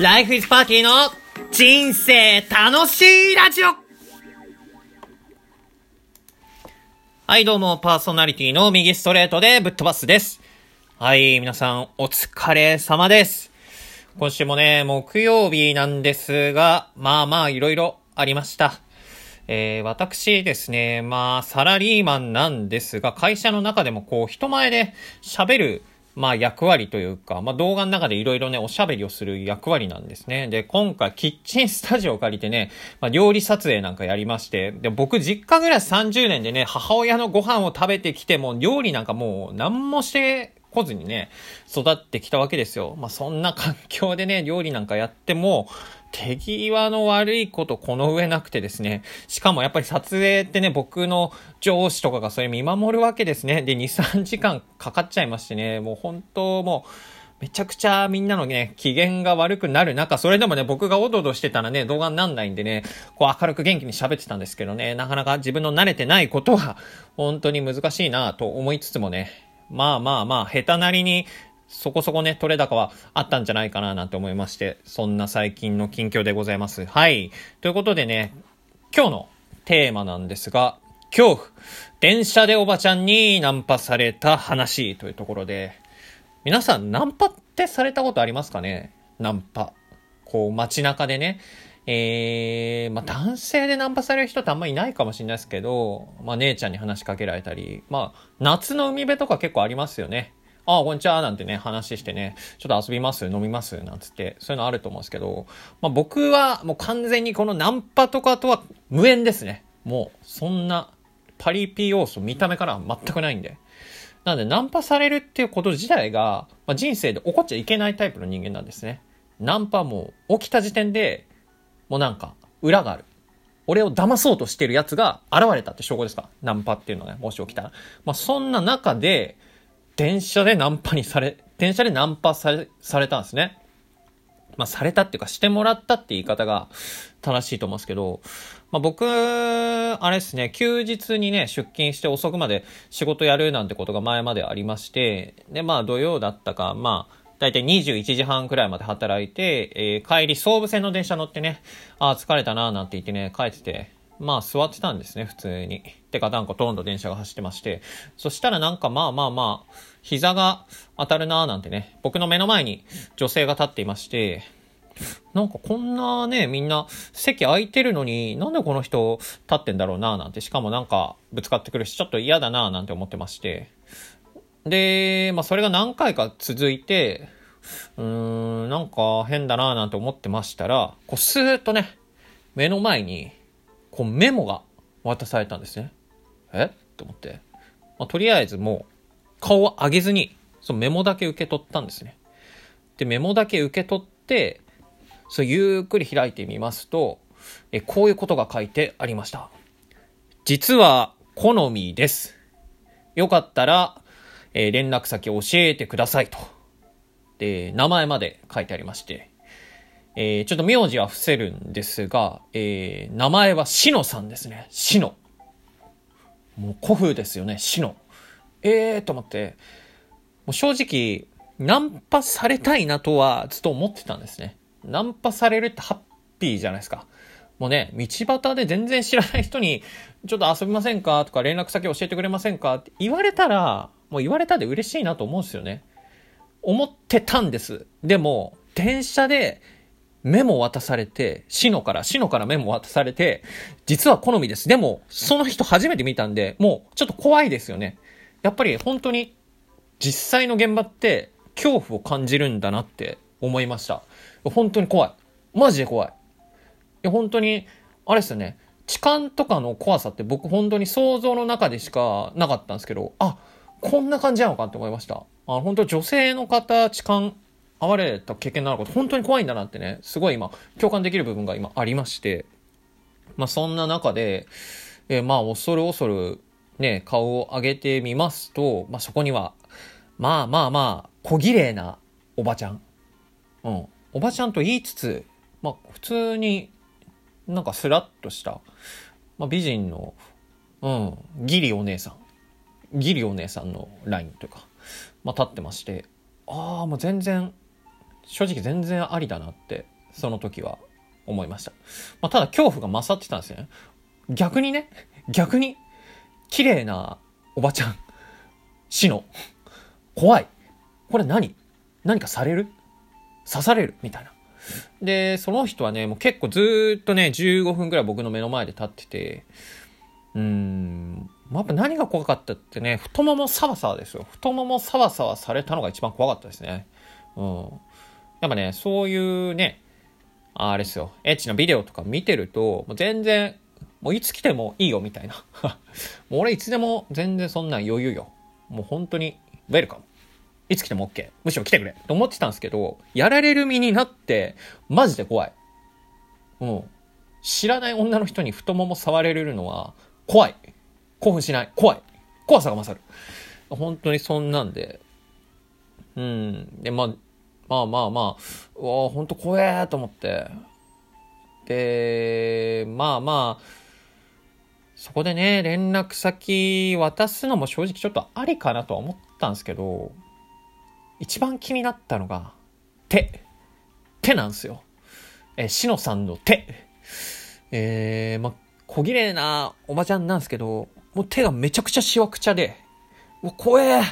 ライフイズパーティーの人生楽しいラジオはい、どうも、パーソナリティの右ストレートでぶっ飛ばすです。はい、皆さん、お疲れ様です。今週もね、木曜日なんですが、まあまあ、いろいろありました。えー、私ですね、まあ、サラリーマンなんですが、会社の中でもこう、人前で喋る、まあ、役割というか、まあ、動画の中でいろいろね、おしゃべりをする役割なんですね。で、今回、キッチンスタジオを借りてね、まあ、料理撮影なんかやりまして、で、僕、実家ぐらい30年でね、母親のご飯を食べてきても、料理なんかもう、何もしてこずにね、育ってきたわけですよ。まあ、そんな環境でね、料理なんかやっても、手際の悪いことこの上なくてですね。しかもやっぱり撮影ってね、僕の上司とかがそれ見守るわけですね。で、2、3時間かかっちゃいましてね、もう本当もう、めちゃくちゃみんなのね、機嫌が悪くなる中、それでもね、僕がおどおどしてたらね、動画になんないんでね、こう明るく元気に喋ってたんですけどね、なかなか自分の慣れてないことは、本当に難しいなと思いつつもね、まあまあまあ、下手なりに、そこそこね、取れ高はあったんじゃないかななんて思いまして、そんな最近の近況でございます。はい。ということでね、今日のテーマなんですが、恐怖。電車でおばちゃんにナンパされた話というところで、皆さんナンパってされたことありますかね？ナンパ。こう街中でね、えー、まあ男性でナンパされる人ってあんまいないかもしれないですけど、まあ姉ちゃんに話しかけられたり、まあ夏の海辺とか結構ありますよね。ああ、こんにちは、なんてね、話してね、ちょっと遊びます飲みますなんつって、そういうのあると思うんですけど、まあ僕はもう完全にこのナンパとかとは無縁ですね。もう、そんな、パリピ要素見た目からは全くないんで。なので、ナンパされるっていうこと自体が、まあ、人生で起こっちゃいけないタイプの人間なんですね。ナンパも起きた時点で、もうなんか、裏がある。俺を騙そうとしてるやつが現れたって証拠ですか？ナンパっていうのがね、もし起きたら。まあ、そんな中で、電車でナンパにされ、電車でナンパされ、されたんですね。まあ、されたっていうか、してもらったって言い方が正しいと思うんですけど、まあ、僕、あれですね、休日にね、出勤して遅くまで仕事やるなんてことが前までありまして、で、まあ、土曜だったか、まあ、だいたい21時半くらいまで働いて、えー帰り総武線の電車乗ってね、ああ、疲れたなーなんて言ってね、帰ってて、まあ座ってたんですね、普通に。てか、なんかトンと電車が走ってまして。そしたらなんかまあまあまあ、膝が当たるなーなんてね、僕の目の前に女性が立っていまして、なんかこんなね、みんな席空いてるのに、なんでこの人立ってんだろうなーなんて、しかもなんかぶつかってくるし、ちょっと嫌だなーなんて思ってまして。で、まあそれが何回か続いて、うーん、なんか変だなーなんて思ってましたら、こうスーッとね、目の前に、こうメモが渡されたんですね。え？って思って。まあ、とりあえずもう顔を上げずに、そのメモだけ受け取ったんですね。で、メモだけ受け取って、そうゆっくり開いてみますと、えこういうことが書いてありました。実は好みです。よかったら、えー連絡先教えてくださいと。で、名前まで書いてありまして、えーちょっと名字は伏せるんですが、えー名前はしのさんですね。しの。もう古風ですよね、しの。えーと思って、もう正直、ナンパされたいなとはずっと思ってたんですね。ナンパされるってハッピーじゃないですか。もうね、道端で全然知らない人に、ちょっと遊びませんかとか連絡先教えてくれませんかって言われたら、もう言われたで嬉しいなと思うんですよね。思ってたんです。でも、電車でメモ渡されて、シノから、シノからメモ渡されて、実は好みです。でも、その人初めて見たんで、もうちょっと怖いですよね。やっぱり本当に実際の現場って恐怖を感じるんだなって思いました。本当に怖い。マジで怖い。いや、本当に、あれですよね。痴漢とかの怖さって僕本当に想像の中でしかなかったんですけど、あ、こんな感じなのかって思いました。あ本当女性の方、痴漢、会われた経験のあること、本当に怖いんだなってね、すごい今、共感できる部分が今ありまして、まあそんな中で、えーまあ恐る恐るね、顔を上げてみますと、まあそこには、まあまあまあ、小綺麗なおばちゃん。うん。おばちゃんと言いつつ、まあ普通になんかスラッとした、まあ美人の、うん、ギリお姉さん。ギリお姉さんのラインというか、まあ立ってまして、ああ、もう全然正直全然ありだなって、その時は思いました。まあ、ただ恐怖が勝ってたんですね。逆にね、逆に、綺麗なおばちゃん、死の、怖い。これ何？何かされる？刺される？みたいな。で、その人はね、もう結構ずっとね、15分くらい僕の目の前で立ってて、うーん、やっぱ何が怖かったってね、太ももサワサワですよ。太ももサワサワされたのが一番怖かったですね。うん。やっぱね、そういうね、あれですよ、エッチなビデオとか見てると、もう全然、もういつ来てもいいよみたいな。もう俺いつでも全然そんな余裕よ。もう本当に、ウェルカム。いつ来ても OK。むしろ来てくれ。と思ってたんですけど、やられる身になって、マジで怖い。もう、知らない女の人に太もも触れるのは、怖い。興奮しない。怖い。怖さが勝る。本当にそんなんで。うん。で、まあ、まあまあまあ、うわ本当怖えと思って。で、まあまあ、そこでね、連絡先渡すのも正直ちょっとありかなとは思ったんですけど、一番気になったのが、手。手なんですよ。えしのさんの手。えー、ま、小綺麗なおばちゃんなんですけど、もう手がめちゃくちゃしわくちゃで、もう怖え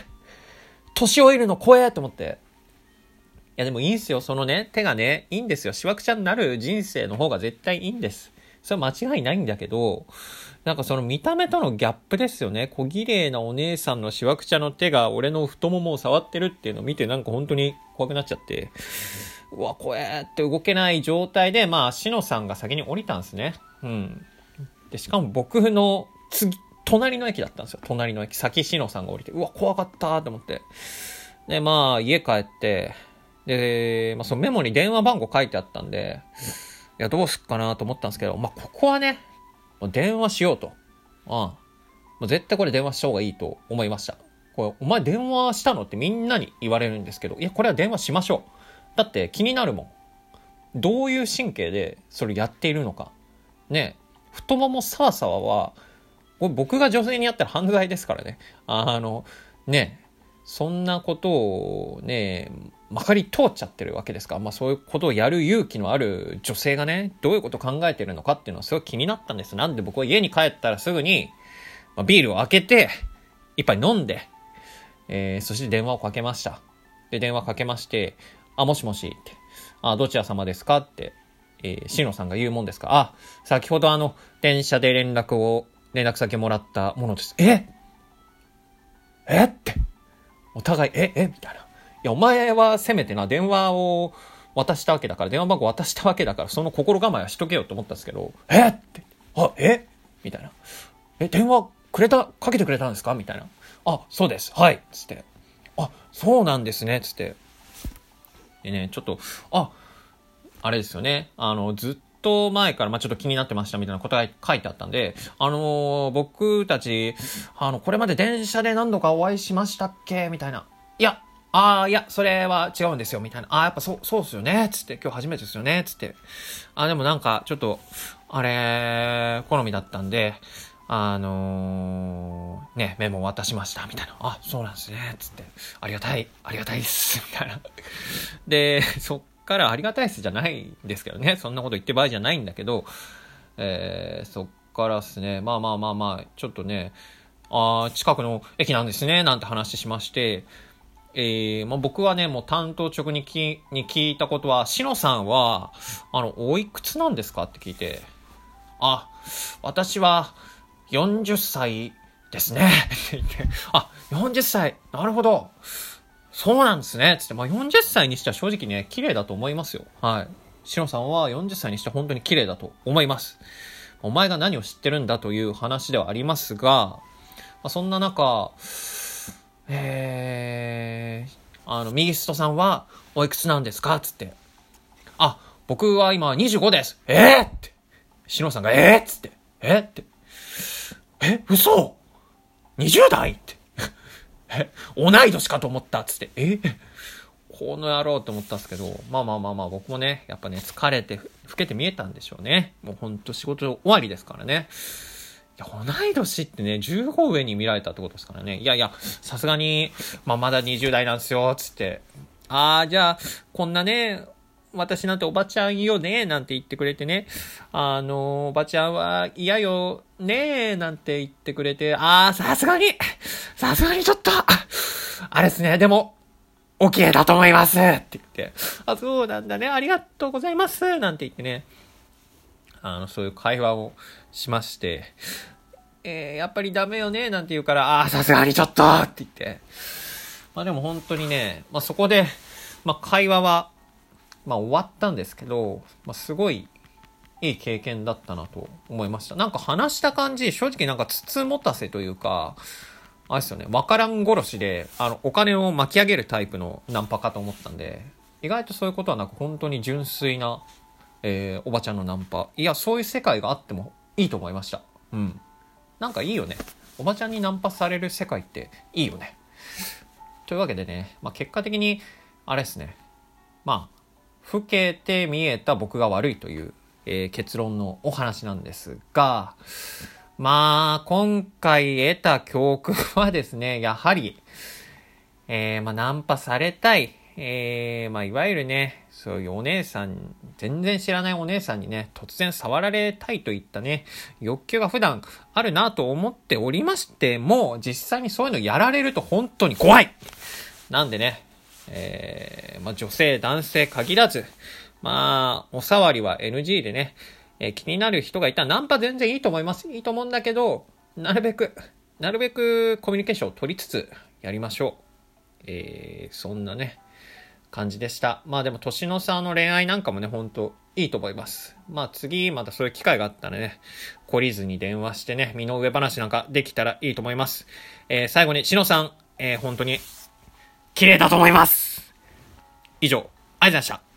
年老いるの怖えと思って。いやでもいいんすよ。そのね、手がね、いいんですよ。しわくちゃになる人生の方が絶対いいんです。それは間違いないんだけど、なんかその見た目とのギャップですよね。小綺麗なお姉さんのしわくちゃの手が俺の太ももを触ってるっていうのを見てなんか本当に怖くなっちゃって、うわ、怖えって動けない状態で、まあ、しのさんが先に降りたんですね。うん。で、しかも僕の次、隣の駅だったんですよ。隣の駅。先しのさんが降りて、うわ、怖かったと思って。で、まあ、家帰って、で、まあ、そのメモに電話番号書いてあったんで、いや、どうすっかなと思ったんですけど、まあ、ここはね、もう電話しようと。うん。もう絶対これ電話した方がいいと思いました。これ、お前電話したのってみんなに言われるんですけど、いや、これは電話しましょう。だって気になるもん。どういう神経でそれやっているのか。ね太ももさわさわは、これ僕が女性にやったら犯罪ですからね。あの、ねそんなことをね、まかり通っちゃってるわけですから、まあそういうことをやる勇気のある女性がね、どういうことを考えてるのかっていうのはすごい気になったんです。なんで僕は家に帰ったらすぐに、まあ、ビールを開けて、一杯飲んで、えー、そして電話をかけました。で、電話かけまして、あ、もしもしって、あ、どちら様ですか？って、えー、しのさんが言うもんですか？あ、先ほどあの、電車で連絡を、連絡先もらったものです。え？え？って、お互い、え？え？みたいな。いや、お前はせめてな、電話を渡したわけだから、電話番号渡したわけだから、その心構えはしとけよと思ったんですけど、え？って、あ、え？みたいな。え、電話くれた、かけてくれたんですか？みたいな。あ、そうです。はい。つって。あ、そうなんですね。つって。でね、ちょっと、あ、あれですよね。あの、ずっと前から、まあ、ちょっと気になってましたみたいなことが書いてあったんで、あのー、僕たち、あの、これまで電車で何度かお会いしましたっけ？みたいな。いや、ああ、いや、それは違うんですよ、みたいな。ああ、やっぱそう、そうっすよね、つって、今日初めてですよね、つって。あでもなんか、ちょっと、あれ、好みだったんで、あのー、ね、メモ渡しました、みたいな。あ、そうなんですね、つって。ありがたい、ありがたいです、みたいな。で、そっからありがたいっすじゃないんですけどね。そんなこと言って場合じゃないんだけど、えー、そっからっすね、まあまあまあまあ、ちょっとね、あ近くの駅なんですね、なんて話しまして、えー、まあ、僕はね、もう担当直にきに聞いたことは、しのさんは、あの、おいくつなんですかって聞いて、あ、私は40歳ですね。って言って、あ、40歳、なるほど。そうなんですね。つって、まあ、40歳にしては正直ね、綺麗だと思いますよ。はい。しのさんは40歳にして本当に綺麗だと思います。お前が何を知ってるんだという話ではありますが、まあ、そんな中、えー、あの、右ストさんは、おいくつなんですか？つって。あ、僕は今25です。えー、って。しのさんが、えー、っつって。えー、って。え、嘘 ?20 代？って。え、同い年かと思ったっつって。え？この野郎と思ったんですけど、まあまあまあまあ僕もね、やっぱね、疲れて、老けて見えたんでしょうね。もうほんと仕事終わりですからね。いや、同い年ってね、15上に見られたってことですからね。いやいや、さすがに、まあ、まだ20代なんですよ、つって。ああ、じゃあ、こんなね、私なんておばちゃんよね、なんて言ってくれてね。あの、おばちゃんは嫌よね、なんて言ってくれて、ああ、さすがに、さすがにちょっと、あれですね、でも、OK だと思います。って言って、あ、そうなんだね、ありがとうございます。なんて言ってね、あの、そういう会話をしまして、えー、やっぱりダメよね。なんて言うから、ああ、さすがにちょっと。って言って、まあでも本当にね、まあそこで、まあ会話は、まあ終わったんですけど、まあすごいいい経験だったなと思いました。なんか話した感じ、正直なんか筒持たせというか、あれですよね、わからん殺しで、あの、お金を巻き上げるタイプのナンパかと思ったんで、意外とそういうことはなく、本当に純粋な、えー、おばちゃんのナンパ。いや、そういう世界があってもいいと思いました。うん。なんかいいよね。おばちゃんにナンパされる世界っていいよね。というわけでね、まあ、結果的に、あれですね。まあ、老けて見えた僕が悪いという、えー、結論のお話なんですが、まあ、今回得た教訓はですね、やはり、えー、まあ、ナンパされたい。えー、まあ、いわゆるね、そういうお姉さん、全然知らないお姉さんにね、突然触られたいといったね、欲求が普段あるなと思っておりましても、実際にそういうのやられると本当に怖いなんでね、えー、まあ、女性、男性限らず、まあ、お触りは NG でね、えー、気になる人がいたらナンパ全然いいと思います。いいと思うんだけど、なるべく、なるべくコミュニケーションを取りつつやりましょう。えー、そんなね、感じでした。まあでも年の差の恋愛なんかもね、ほんといいと思います。まあ次またそういう機会があったらね、懲りずに電話してね、身の上話なんかできたらいいと思います。えー、最後に、しのさん、えー、本当に、綺麗だと思います以上、ありがとうございました。